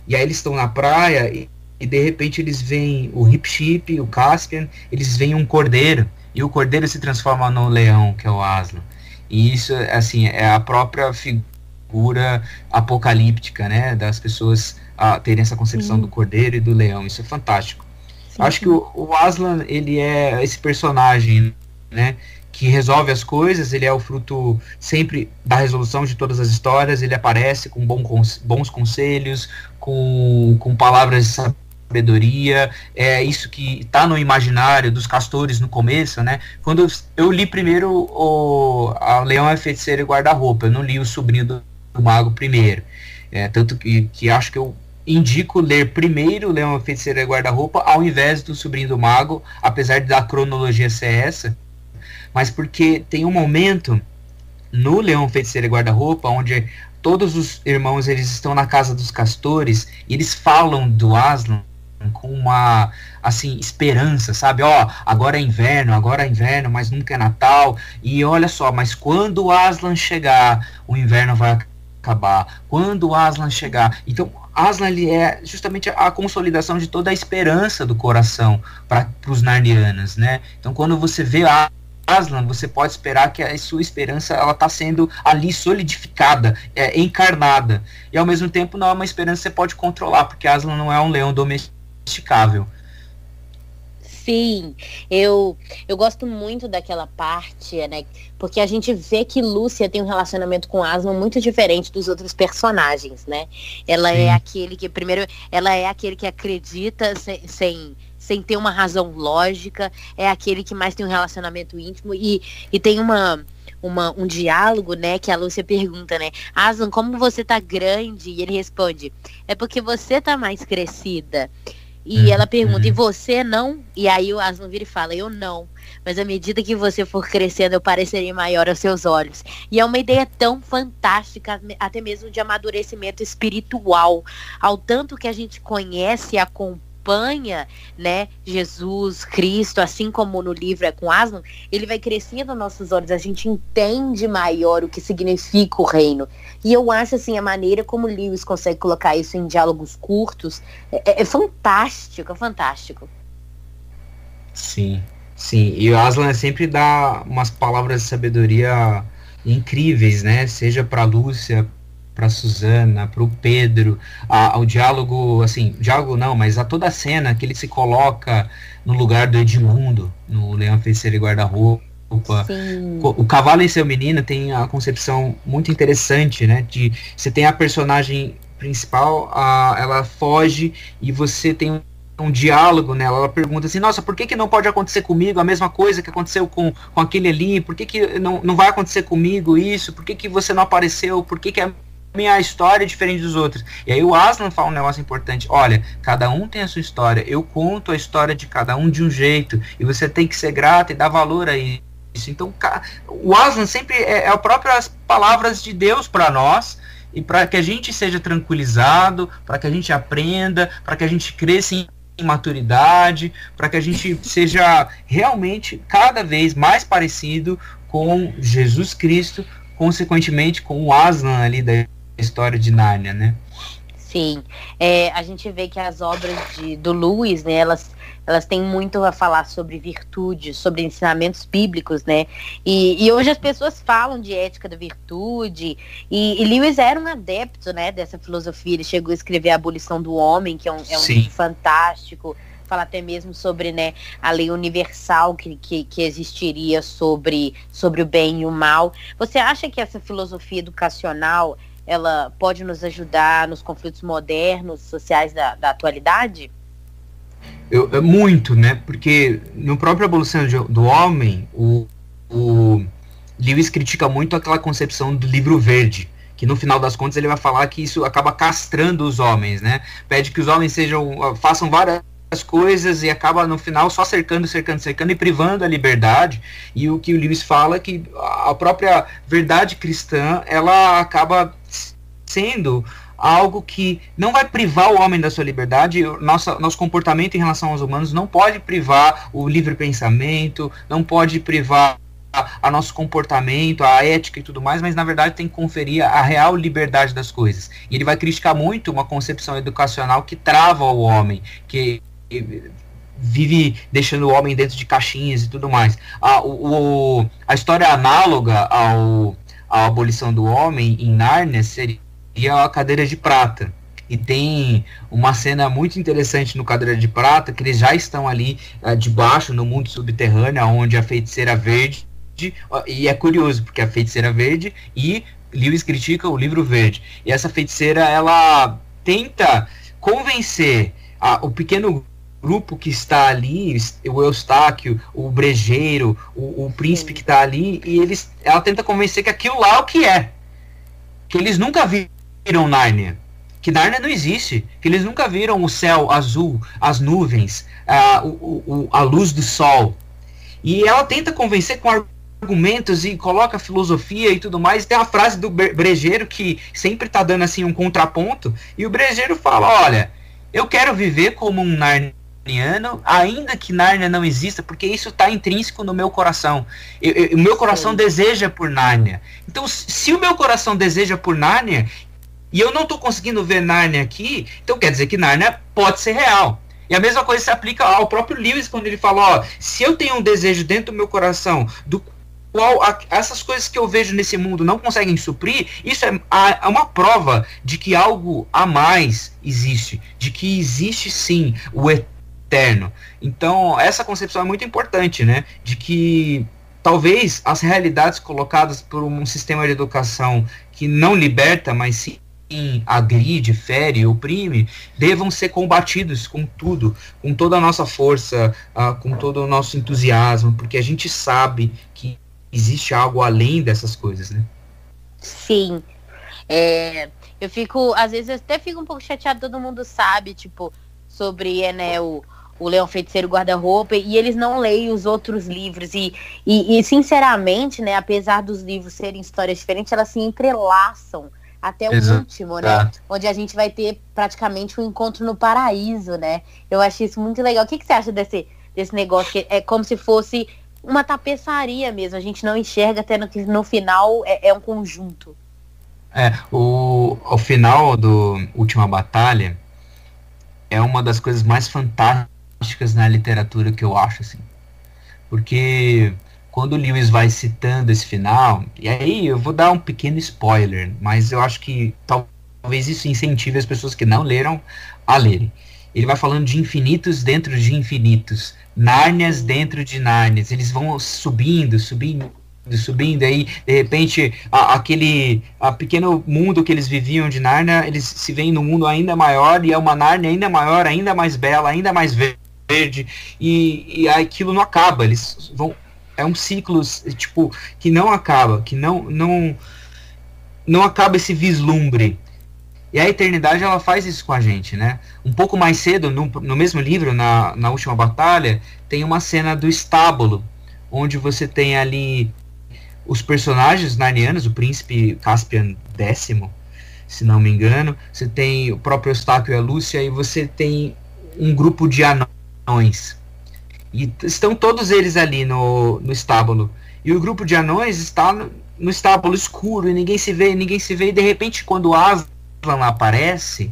e aí eles estão na praia e, e de repente eles veem o Hip Chip, o Caspian, eles veem um cordeiro e o cordeiro se transforma no leão, que é o Aslan. E isso, assim, é a própria figura apocalíptica, né, das pessoas a terem essa concepção sim. do cordeiro e do leão. Isso é fantástico. Sim, Acho que o, o, Aslan, ele é esse personagem, né, que resolve as coisas, ele é o fruto sempre da resolução de todas as histórias, ele aparece com bons conselhos, com, com palavras de sabedoria, é isso que está no imaginário dos castores no começo, né? Quando eu li primeiro o a Leão é Feiticeiro e Guarda-Roupa, eu não li o Sobrinho do, do Mago primeiro. É, tanto que, que acho que eu indico ler primeiro Leão é Feiticeiro e Guarda-Roupa ao invés do Sobrinho do Mago, apesar da cronologia ser essa, mas porque tem um momento no Leão Feiticeiro e Guarda-Roupa onde todos os irmãos eles estão na casa dos castores e eles falam do Aslan com uma assim esperança, sabe? Ó, agora é inverno, agora é inverno, mas nunca é Natal. E olha só, mas quando o Aslan chegar, o inverno vai acabar. Quando o Aslan chegar, então Aslan ele é justamente a consolidação de toda a esperança do coração para os narnianos, né? Então quando você vê a Aslan, você pode esperar que a sua esperança ela está sendo ali solidificada, é, encarnada. E ao mesmo tempo não é uma esperança que você pode controlar, porque Aslan não é um leão domesticado Sim, eu, eu gosto muito daquela parte, né? Porque a gente vê que Lúcia tem um relacionamento com Aslan muito diferente dos outros personagens, né? Ela é Sim. é aquele que, primeiro, ela é aquele que acredita sem, sem, sem ter uma razão lógica, é aquele que mais tem um relacionamento íntimo e, e tem uma, uma, um diálogo, né, que a Lúcia pergunta, né, Aslan, como você tá grande? E ele responde, é porque você tá mais crescida. E uhum. ela pergunta, e você não? E aí o Aslan vira e fala, eu não. Mas à medida que você for crescendo, eu parecerei maior aos seus olhos. E é uma ideia tão fantástica, até mesmo de amadurecimento espiritual. Ao tanto que a gente conhece e acompanha acompanha, né, Jesus, Cristo, assim como no livro é com Aslan, ele vai crescendo aos nossos olhos, a gente entende maior o que significa o reino. E eu acho assim, a maneira como Lewis consegue colocar isso em diálogos curtos é, é fantástico, é fantástico. Sim, sim. E o Aslan sempre dá umas palavras de sabedoria incríveis, né? Seja para Lúcia, para Suzana, para o Pedro, a, ao diálogo, assim, diálogo não, mas a toda a cena que ele se coloca no lugar do Edmundo, no Leão Feiticeiro e Guarda-Roupa. O Cavalo e Seu Menino tem a concepção muito interessante, né? De você tem a personagem principal, a, ela foge e você tem um um diálogo nela. Ela pergunta assim: Nossa, por que, que não pode acontecer comigo a mesma coisa que aconteceu com, com aquele ali? Por que, que não, não vai acontecer comigo isso? Por que, que você não apareceu? Por que, que a minha história é diferente dos outros. E aí o Aslan fala um negócio importante. Olha, cada um tem a sua história. Eu conto a história de cada um de um jeito. E você tem que ser grato e dar valor a isso. Então, o Aslan sempre é, é as próprias palavras de Deus para nós e para que a gente seja tranquilizado, para que a gente aprenda, para que a gente cresça em maturidade, para que a gente seja realmente cada vez mais parecido com Jesus Cristo, consequentemente com o Aslan ali da história de Nárnia, né? Sim, é, a gente vê que as obras de, do Lewis, né, elas, elas têm muito a falar sobre virtude, sobre ensinamentos bíblicos, né? E, e hoje as pessoas falam de ética da virtude, e, e, Lewis era um adepto, né, dessa filosofia. Ele chegou a escrever a Abolição do Homem, que é um, é um livro fantástico fala até mesmo sobre né, a lei universal que, que, que, existiria sobre, sobre o bem e o mal. Você acha que essa filosofia educacional ela pode nos ajudar nos conflitos modernos, sociais da, da atualidade? Eu, é muito, né? Porque no próprio Evolução do Homem, o, o Lewis critica muito aquela concepção do livro verde, que no final das contas ele vai falar que isso acaba castrando os homens, né? Pede que os homens sejam façam várias coisas e acaba no final só cercando, cercando, cercando e privando a liberdade. E o que o Lewis fala é que a própria verdade cristã, ela acaba sendo algo que não vai privar o homem da sua liberdade, nossa, nosso comportamento em relação aos humanos não pode privar o livre pensamento, não pode privar a, a, nosso comportamento, a ética e tudo mais, mas na verdade tem que conferir a real liberdade das coisas. E ele vai criticar muito uma concepção educacional que trava o homem, que vive deixando o homem dentro de caixinhas e tudo mais. A, o, a história análoga ao, à abolição do homem em Nárnia seria a cadeira de prata. E tem uma cena muito interessante no Cadeira de Prata, que eles já estão ali uh, debaixo, no mundo subterrâneo, onde a feiticeira verde. E é curioso, porque a feiticeira verde e Lewis critica o livro verde. E essa feiticeira, ela tenta convencer a, o pequeno grupo que está ali, o Eustáquio, o Brejeiro, o, o príncipe que está ali, e eles, ela tenta convencer que aquilo lá é o que é. Que eles nunca viram Nárnia. Que Nárnia não existe. Que eles nunca viram o céu azul, as nuvens, a, o, o, a luz do sol. E ela tenta convencer com argumentos e coloca filosofia e tudo mais. Tem a frase do Brejeiro que sempre está dando assim um contraponto. E o Brejeiro fala: Olha, eu quero viver como um narniano, ainda que Nárnia não exista, porque isso está intrínseco no meu coração. Eu, eu, o meu coração Sim. deseja por Nárnia. Então, se o meu coração deseja por Nárnia, e eu não estou conseguindo ver Nárnia aqui, então quer dizer que Nárnia pode ser real. E a mesma coisa se aplica ao próprio Lewis quando ele fala, ó, se eu tenho um desejo dentro do meu coração do qual a, essas coisas que eu vejo nesse mundo não conseguem suprir, isso é, é uma prova de que algo a mais existe, de que existe sim o eterno. Então, essa concepção é muito importante, né? De que talvez as realidades colocadas por um sistema de educação que não liberta, mas sim agride, fere, oprime, devam ser combatidos com tudo, com toda a nossa força, uh, com todo o nosso entusiasmo, porque a gente sabe que existe algo além dessas coisas, né? Sim. É, eu fico, às vezes, eu até fico um pouco chateado, todo mundo sabe, tipo, sobre é, né, o, o Leão Feiticeiro Guarda-Roupa, e eles não leem os outros livros. E, e, e, sinceramente, né, apesar dos livros serem histórias diferentes, elas se entrelaçam até o Exato. último, né? Onde a gente vai ter praticamente um encontro no paraíso, né? Eu acho isso muito legal. O que, que você acha desse, desse negócio? Que é como se fosse uma tapeçaria mesmo. A gente não enxerga até no, no final é, é um conjunto. É, o, o final do Última Batalha é uma das coisas mais fantásticas na literatura que eu acho, assim. Porque quando o Lewis vai citando esse final, e aí eu vou dar um pequeno spoiler, mas eu acho que talvez isso incentive as pessoas que não leram a lerem. Ele vai falando de infinitos dentro de infinitos, Nárnias dentro de Nárnias. Eles vão subindo, subindo, subindo aí de repente a, aquele a pequeno mundo que eles viviam de Nárnia eles se veem no mundo ainda maior e é uma Nárnia ainda maior ainda mais bela ainda mais verde verde e, e aquilo não acaba. Eles vão é um ciclo tipo que não acaba, que não não não acaba esse vislumbre. E a eternidade ela faz isso com a gente, né? Um pouco mais cedo, no, no mesmo livro, na, na última batalha, tem uma cena do estábulo, onde você tem ali os personagens narnianos, o príncipe Caspian X, se não me engano, você tem o próprio Eustáquio e a Lúcia, e você tem um grupo de anões. E estão todos eles ali no, no estábulo. E o grupo de anões está no, no estábulo escuro e ninguém se vê, ninguém se vê. E de repente, quando o Aslan aparece,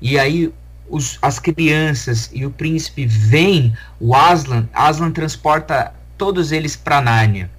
e aí os, as crianças e o príncipe vêm, o Aslan, Aslan transporta todos eles para Nárnia.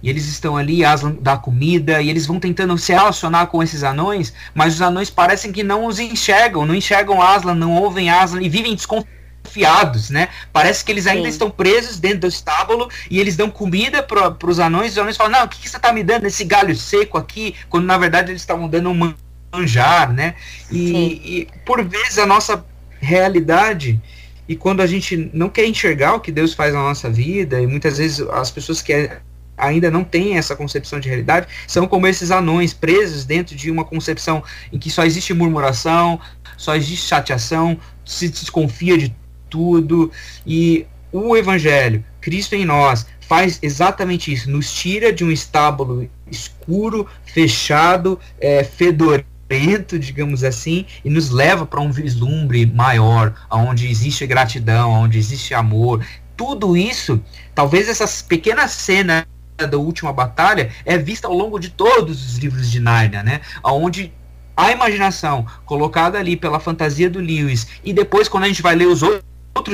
E eles estão ali, Aslan dá comida, e eles vão tentando se relacionar com esses anões, mas os anões parecem que não os enxergam, não enxergam Aslan, não ouvem Aslan e vivem desconfiados desconfiados, né? Parece que eles ainda Sim. estão presos dentro do estábulo e eles dão comida para os anões. E os anões falam: Não, o que, que você tá me dando esse galho seco aqui? Quando na verdade eles estavam dando um manjar, né? E, e por vezes a nossa realidade e quando a gente não quer enxergar o que Deus faz na nossa vida, e muitas vezes as pessoas que ainda não têm essa concepção de realidade, são como esses anões presos dentro de uma concepção em que só existe murmuração, só existe chateação, se desconfia de tudo, e o Evangelho, Cristo em nós, faz exatamente isso, nos tira de um estábulo escuro, fechado, é, fedorento, digamos assim, e nos leva para um vislumbre maior, onde existe gratidão, onde existe amor. Tudo isso, talvez essas pequenas cenas da última batalha é vista ao longo de todos os livros de Nárnia, né? Onde a imaginação colocada ali pela fantasia do Lewis e depois quando a gente vai ler os outros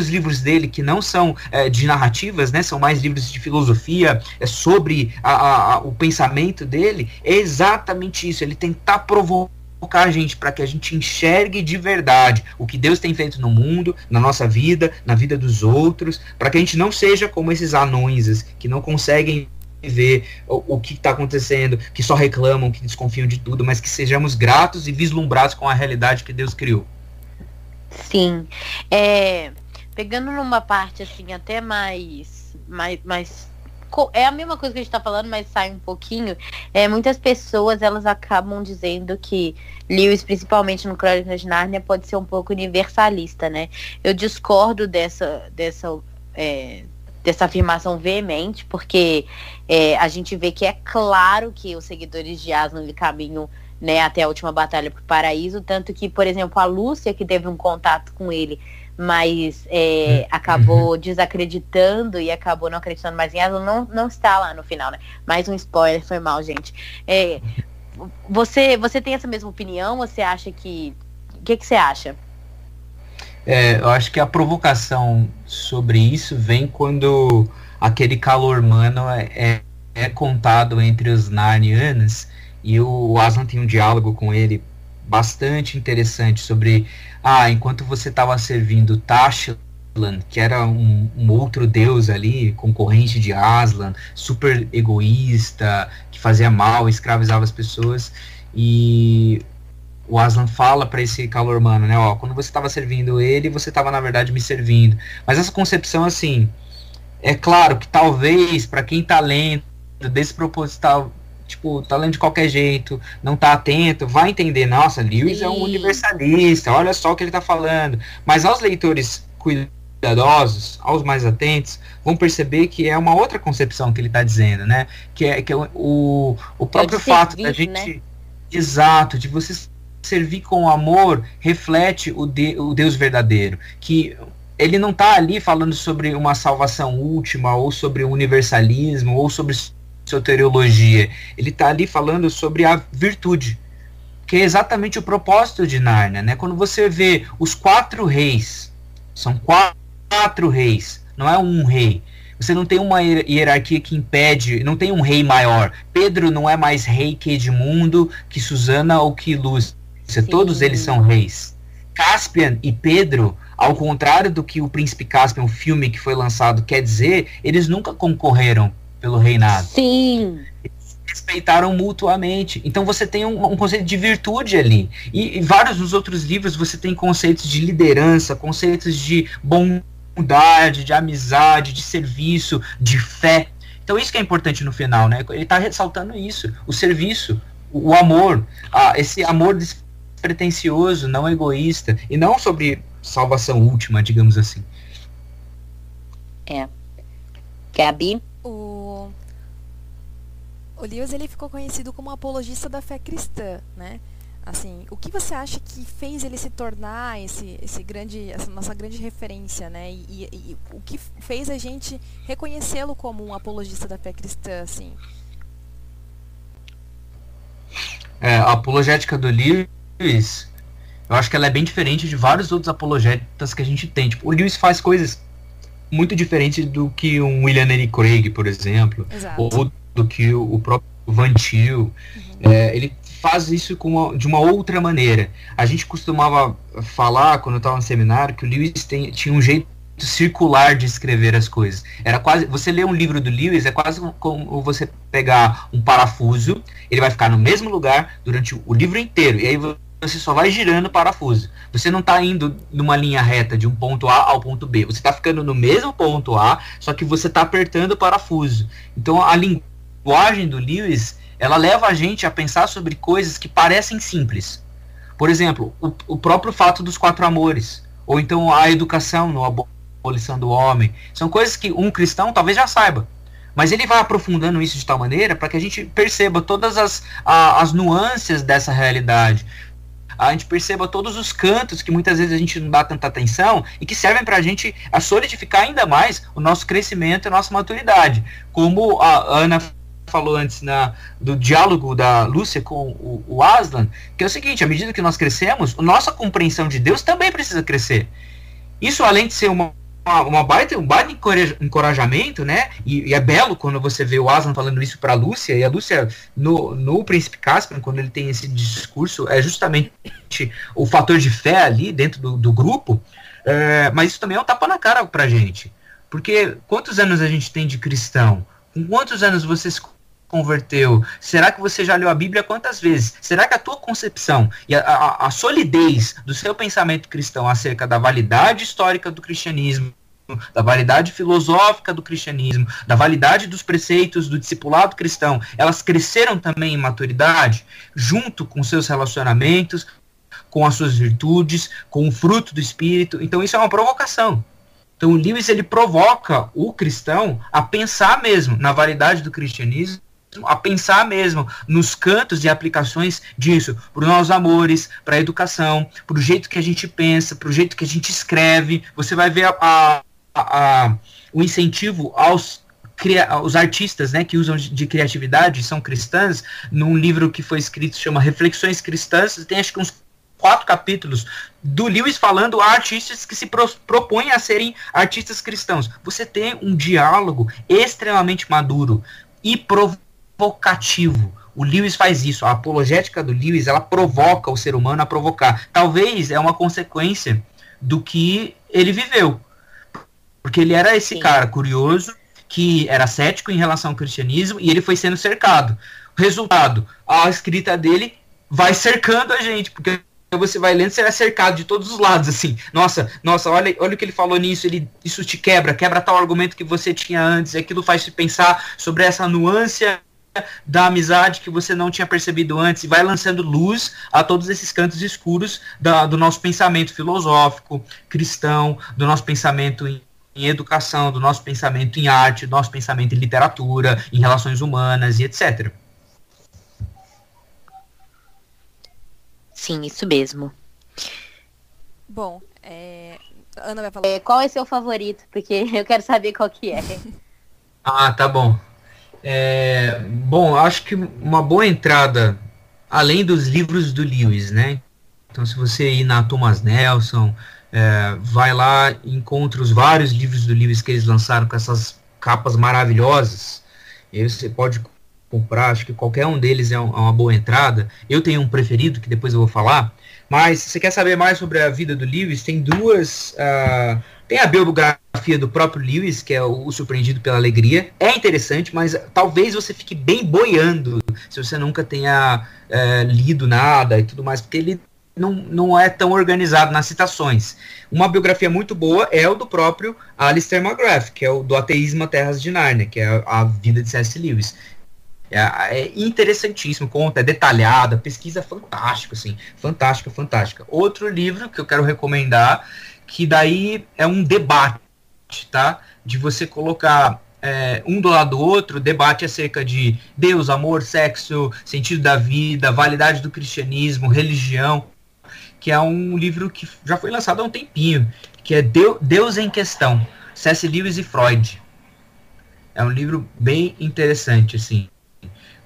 livros dele que não são é, de narrativas, né, são mais livros de filosofia, é sobre a, a, o pensamento dele, é exatamente isso, ele tentar provocar a gente para que a gente enxergue de verdade o que Deus tem feito no mundo, na nossa vida, na vida dos outros, para que a gente não seja como esses anões que não conseguem ver o, o que está acontecendo, que só reclamam, que desconfiam de tudo, mas que sejamos gratos e vislumbrados com a realidade que Deus criou. Sim. É, pegando numa parte assim até mais, mais, mais é a mesma coisa que a gente está falando, mas sai um pouquinho. É, muitas pessoas elas acabam dizendo que Lewis, principalmente no Crônicas de Nárnia, pode ser um pouco universalista, né? Eu discordo dessa, dessa, é, dessa afirmação veemente, porque é, a gente vê que é claro que os seguidores de Aslan caminham né, até a última batalha para o paraíso, tanto que, por exemplo, a Lúcia, que teve um contato com ele mas é, acabou desacreditando e acabou não acreditando mais em Aslan, não, não está lá no final, né? Mais um spoiler, foi mal, gente. É, você, você tem essa mesma opinião? Você acha que. O que, que você acha? É, eu acho que a provocação sobre isso vem quando aquele calor humano é, é, é contado entre os Narnianos e o Aslan tem um diálogo com ele bastante interessante sobre ah, enquanto você estava servindo Tashlan, que era um, um, outro deus ali, concorrente de Aslan, super egoísta, que fazia mal, escravizava as pessoas, e o Aslan fala para esse calor humano, né, ó, quando você estava servindo ele, você estava na verdade me servindo. Mas essa concepção assim, é claro que talvez para quem está lendo desproposital tipo, tá lendo de qualquer jeito, não tá atento, vai entender, nossa, Lewis Sim. é um universalista, olha só o que ele tá falando. Mas aos leitores cuidadosos, aos mais atentos, vão perceber que é uma outra concepção que ele tá dizendo, né? Que é, que é o, o próprio é fato serviço, da gente. Né? Exato, de você servir com amor, reflete o, de, o Deus verdadeiro. Que ele não tá ali falando sobre uma salvação última, ou sobre o universalismo, ou sobre soteriologia. Ele está ali falando sobre a virtude, que é exatamente o propósito de Narnia, né? Quando você vê os quatro reis, são quatro, reis, não é um rei. Você não tem uma hierarquia que impede, não tem um rei maior. Pedro não é mais rei que Edmundo, que Susana ou que Lúcia. Todos eles são reis. Caspian e Pedro, ao contrário do que o Príncipe Caspian, o filme que foi lançado, quer dizer, eles nunca concorreram pelo reinado. Sim. Eles respeitaram mutuamente. Então você tem um, um conceito de virtude ali. E, e, vários dos outros livros você tem conceitos de liderança, conceitos de bondade, de amizade, de serviço, de fé. Então isso que é importante no final, né? Ele está ressaltando isso, o serviço, o, amor, a, esse amor despretensioso, não egoísta, e não sobre salvação última, digamos assim. É. Gabi? o o Lewis ele ficou conhecido como apologista da fé cristã, né? Assim, o que você acha que fez ele se tornar esse, esse grande, essa nossa grande referência, né? E, e, e o que fez a gente reconhecê-lo como um apologista da fé cristã, assim? É, a apologética do Lewis, eu acho que ela é bem diferente de vários outros apologetas que a gente tem. Tipo, o Lewis faz coisas muito diferente do que um William Henry Craig, por exemplo, Exato. ou do que o próprio Van Til. Uhum. É, ele faz isso uma, de uma outra maneira. A gente costumava falar, quando eu estava no seminário, que o Lewis tem, tinha um jeito circular de escrever as coisas. Era quase, você lê um livro do Lewis é quase como você pegar um parafuso, ele vai ficar no mesmo lugar durante o livro inteiro e aí você só vai girando o parafuso. Você não está indo numa linha reta de um ponto A ao ponto B. Você está ficando no mesmo ponto A, só que você está apertando o parafuso. Então a linguagem do Lewis, ela leva a gente a pensar sobre coisas que parecem simples. Por exemplo, o, o próprio fato dos quatro amores. Ou então a educação no abolição do homem. São coisas que um cristão talvez já saiba. Mas ele vai aprofundando isso de tal maneira para que a gente perceba todas as, a, as nuances dessa realidade a gente perceba todos os cantos que muitas vezes a gente não dá tanta atenção e que servem para a gente a solidificar ainda mais o nosso crescimento e a nossa maturidade. Como a Ana falou antes na, do diálogo da Lúcia com o, o Aslan, que é o seguinte, à medida que nós crescemos, nossa compreensão de Deus também precisa crescer. Isso, além de ser uma uma, uma baita, um baita encorajamento, né? E, e, é belo quando você vê o Aslan falando isso para Lúcia, e a Lúcia, no, no Príncipe Caspian, quando ele tem esse discurso, é justamente o fator de fé ali dentro do, do grupo, é, mas isso também é um tapa na cara pra gente. Porque quantos anos a gente tem de cristão? Com quantos anos você se converteu? Será que você já leu a Bíblia quantas vezes? Será que a tua concepção e a, a, a solidez do seu pensamento cristão acerca da validade histórica do cristianismo, da validade filosófica do cristianismo, da validade dos preceitos do discipulado cristão, elas cresceram também em maturidade, junto com seus relacionamentos, com as suas virtudes, com o fruto do espírito. Então isso é uma provocação. Então o Lewis ele provoca o cristão a pensar mesmo na validade do cristianismo a pensar mesmo nos cantos e aplicações disso, para os nossos amores, para a educação, para o jeito que a gente pensa, para o jeito que a gente escreve. Você vai ver a, a, a, o incentivo aos os artistas né, que usam de criatividade são cristãs, num livro que foi escrito chama Reflexões Cristãs, tem acho que uns quatro capítulos do Lewis falando a artistas que se pro, propõem a serem artistas cristãos. Você tem um diálogo extremamente maduro e provocativo provocativo. O Lewis faz isso. A apologética do Lewis, ela provoca o ser humano a provocar. Talvez é uma consequência do que ele viveu. Porque ele era esse Sim. cara curioso, que era cético em relação ao cristianismo, e ele foi sendo cercado. Resultado, a escrita dele vai cercando a gente, porque você vai lendo, você é cercado de todos os lados, assim. Nossa, nossa, olha, olha o que ele falou nisso, ele, isso te quebra, quebra tal argumento que você tinha antes, aquilo faz te pensar sobre essa nuance da amizade que você não tinha percebido antes e vai lançando luz a todos esses cantos escuros da, do nosso pensamento filosófico, cristão, do nosso pensamento em, em educação, do nosso pensamento em arte, do nosso pensamento em literatura, em relações humanas e etc. Sim, isso mesmo. Bom, é... Ana vai falar. É, qual é seu favorito? Porque eu quero saber qual que é. ah, tá bom. É, bom, acho que uma boa entrada, além dos livros do Lewis, né? Então, se você ir na Thomas Nelson, é, vai lá encontra os vários livros do Lewis que eles lançaram com essas capas maravilhosas. E aí você pode comprar, acho que qualquer um deles é, um, é uma boa entrada. Eu tenho um preferido, que depois eu vou falar. Mas se você quer saber mais sobre a vida do Lewis, tem duas. Uh, tem a biografia do próprio Lewis, que é o, Surpreendido pela Alegria. É interessante, mas talvez você fique bem boiando se você nunca tenha é, lido nada e tudo mais, porque ele não, não é tão organizado nas citações. Uma biografia muito boa é o do próprio Alistair McGrath, que é o do Ateísmo Terras de Nárnia, que é a, a vida de C.S. Lewis. É, é, interessantíssimo, conta, é detalhada, pesquisa fantástica, assim, fantástica, fantástica. Outro livro que eu quero recomendar que daí é um debate, tá? De você colocar é, um do lado do outro, debate acerca de Deus, amor, sexo, sentido da vida, validade do cristianismo, religião, que é um livro que já foi lançado há um tempinho, que é Deus em Questão, C.S. Lewis e Freud. É um livro bem interessante, assim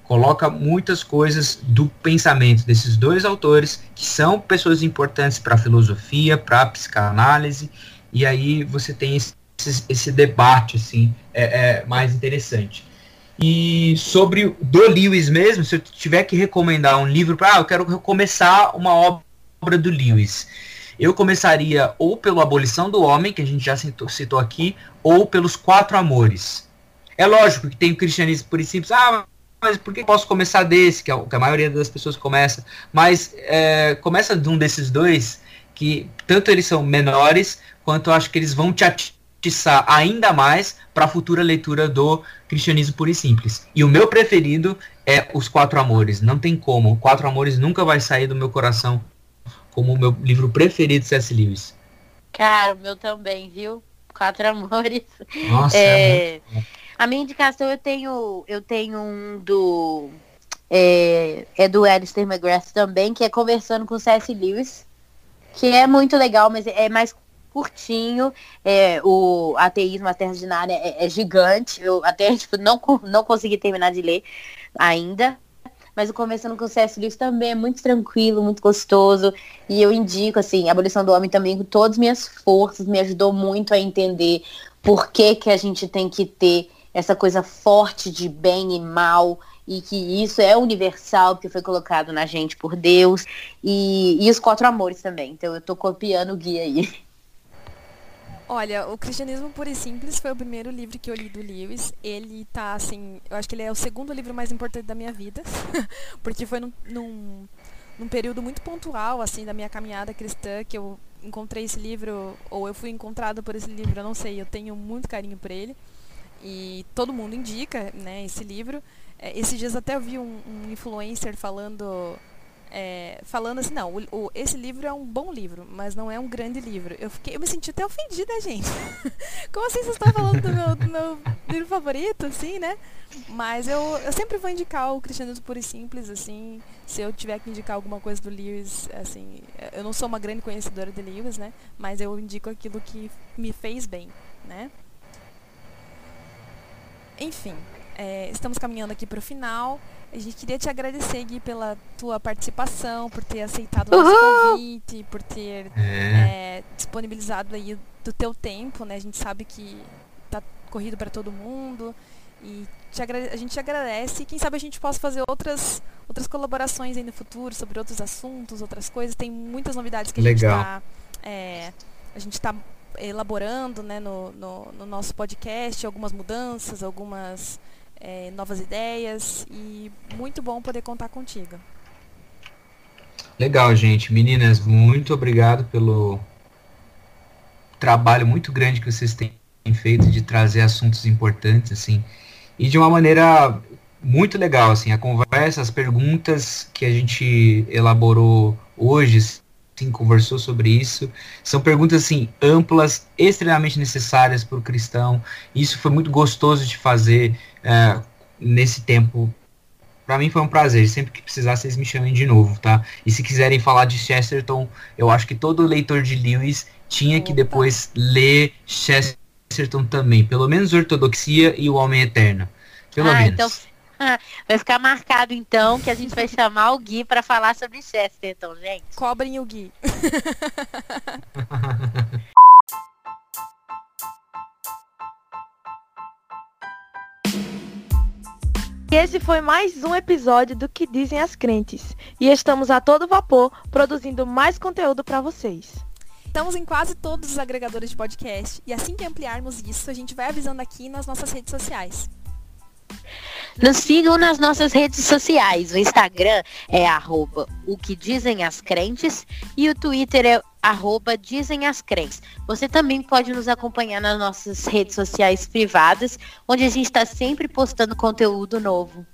coloca muitas coisas do pensamento desses dois autores, que são pessoas importantes para a filosofia, para a psicanálise, e aí você tem esse, esse debate assim, é, é, mais interessante. E sobre do Lewis mesmo, se eu tiver que recomendar um livro para, ah, eu quero começar uma obra do Lewis. Eu começaria ou pelo Abolição do Homem, que a gente já citou, citou aqui, ou pelos Quatro Amores. É lógico que tem o cristianismo por simples. Ah, mas por que posso começar desse, que, é que a maioria das pessoas começa? Mas é, começa de um desses dois, que tanto eles são menores, quanto eu acho que eles vão te atiçar ainda mais para a futura leitura do cristianismo puro e simples. E o meu preferido é Os Quatro Amores. Não tem como. Quatro Amores nunca vai sair do meu coração como o meu livro preferido de C.S. Lewis. Cara, o meu também, viu? Quatro Amores. Nossa, é, é a minha indicação eu tenho, eu tenho um do é, é do Alistair McGrath também, que é conversando com C.S. Lewis, que é muito legal, mas é mais curtinho. É, o ateísmo, a terra de Nária é, é, gigante. Eu até tipo, não, não consegui terminar de ler ainda. Mas o Conversando com o C.S. Lewis também é muito tranquilo, muito gostoso. E eu indico, assim, a Abolição do Homem também com todas as minhas forças, me ajudou muito a entender por que, que a gente tem que ter essa coisa forte de bem e mal, e que isso é universal, porque foi colocado na gente por Deus, e, e os quatro amores também. Então eu tô copiando o guia aí. Olha, o Cristianismo Puro e Simples foi o primeiro livro que eu li do Lewis. Ele tá, assim, eu acho que ele é o segundo livro mais importante da minha vida, porque foi num, num, num, período muito pontual, assim, da minha caminhada cristã, que eu encontrei esse livro, ou eu fui encontrada por esse livro, eu não sei, eu tenho muito carinho por ele. E todo mundo indica, né, esse livro. É, esses dias até eu vi um, um influencer falando é, falando assim, não, o, o, esse livro é um bom livro, mas não é um grande livro. Eu fiquei, eu me senti até ofendida, gente. Como assim vocês estão falando do meu, do meu, livro favorito, assim, né? Mas eu, eu sempre vou indicar o Cristianismo Puro e Simples, assim, se eu tiver que indicar alguma coisa do Lewis, assim, eu não sou uma grande conhecedora de Lewis, né? Mas eu indico aquilo que me fez bem, né? Enfim, é, estamos caminhando aqui para o final. A gente queria te agradecer, Gui, pela tua participação, por ter aceitado o nosso convite, por ter é. É, disponibilizado aí do teu tempo, né? A gente sabe que tá corrido para todo mundo e a gente te agradece. E quem sabe a gente possa fazer outras, outras colaborações aí no futuro sobre outros assuntos, outras coisas. Tem muitas novidades que a Legal. gente está é, a gente está elaborando né, no, no, no, nosso podcast, algumas mudanças, algumas é, novas ideias e muito bom poder contar contigo. Legal, gente. Meninas, muito obrigado pelo trabalho muito grande que vocês têm feito de trazer assuntos importantes, assim, e de uma maneira muito legal, assim, a conversa, as perguntas que a gente elaborou hoje, sim conversou sobre isso. São perguntas assim amplas, extremamente necessárias para o cristão. Isso foi muito gostoso de fazer é, nesse tempo. Para mim foi um prazer. Sempre que precisar, vocês me chamem de novo, tá? E se quiserem falar de Chesterton, eu acho que todo leitor de Lewis tinha que depois ler Chesterton também. Pelo menos Ortodoxia e O Homem Eterno. Pelo ah, menos. Então vai ficar marcado então que a gente vai chamar o Gui para falar sobre Chesterton, gente. Cobrem o Gui. Esse foi mais um episódio do que dizem as crentes e estamos a todo vapor produzindo mais conteúdo para vocês. Estamos em quase todos os agregadores de podcast e assim que ampliarmos isso, a gente vai avisando aqui nas nossas redes sociais. Nos sigam nas nossas redes sociais. O Instagram é arroba o que dizem as crentes e o Twitter é arroba dizem as crentes. Você também pode nos acompanhar nas nossas redes sociais privadas, onde a gente está sempre postando conteúdo novo.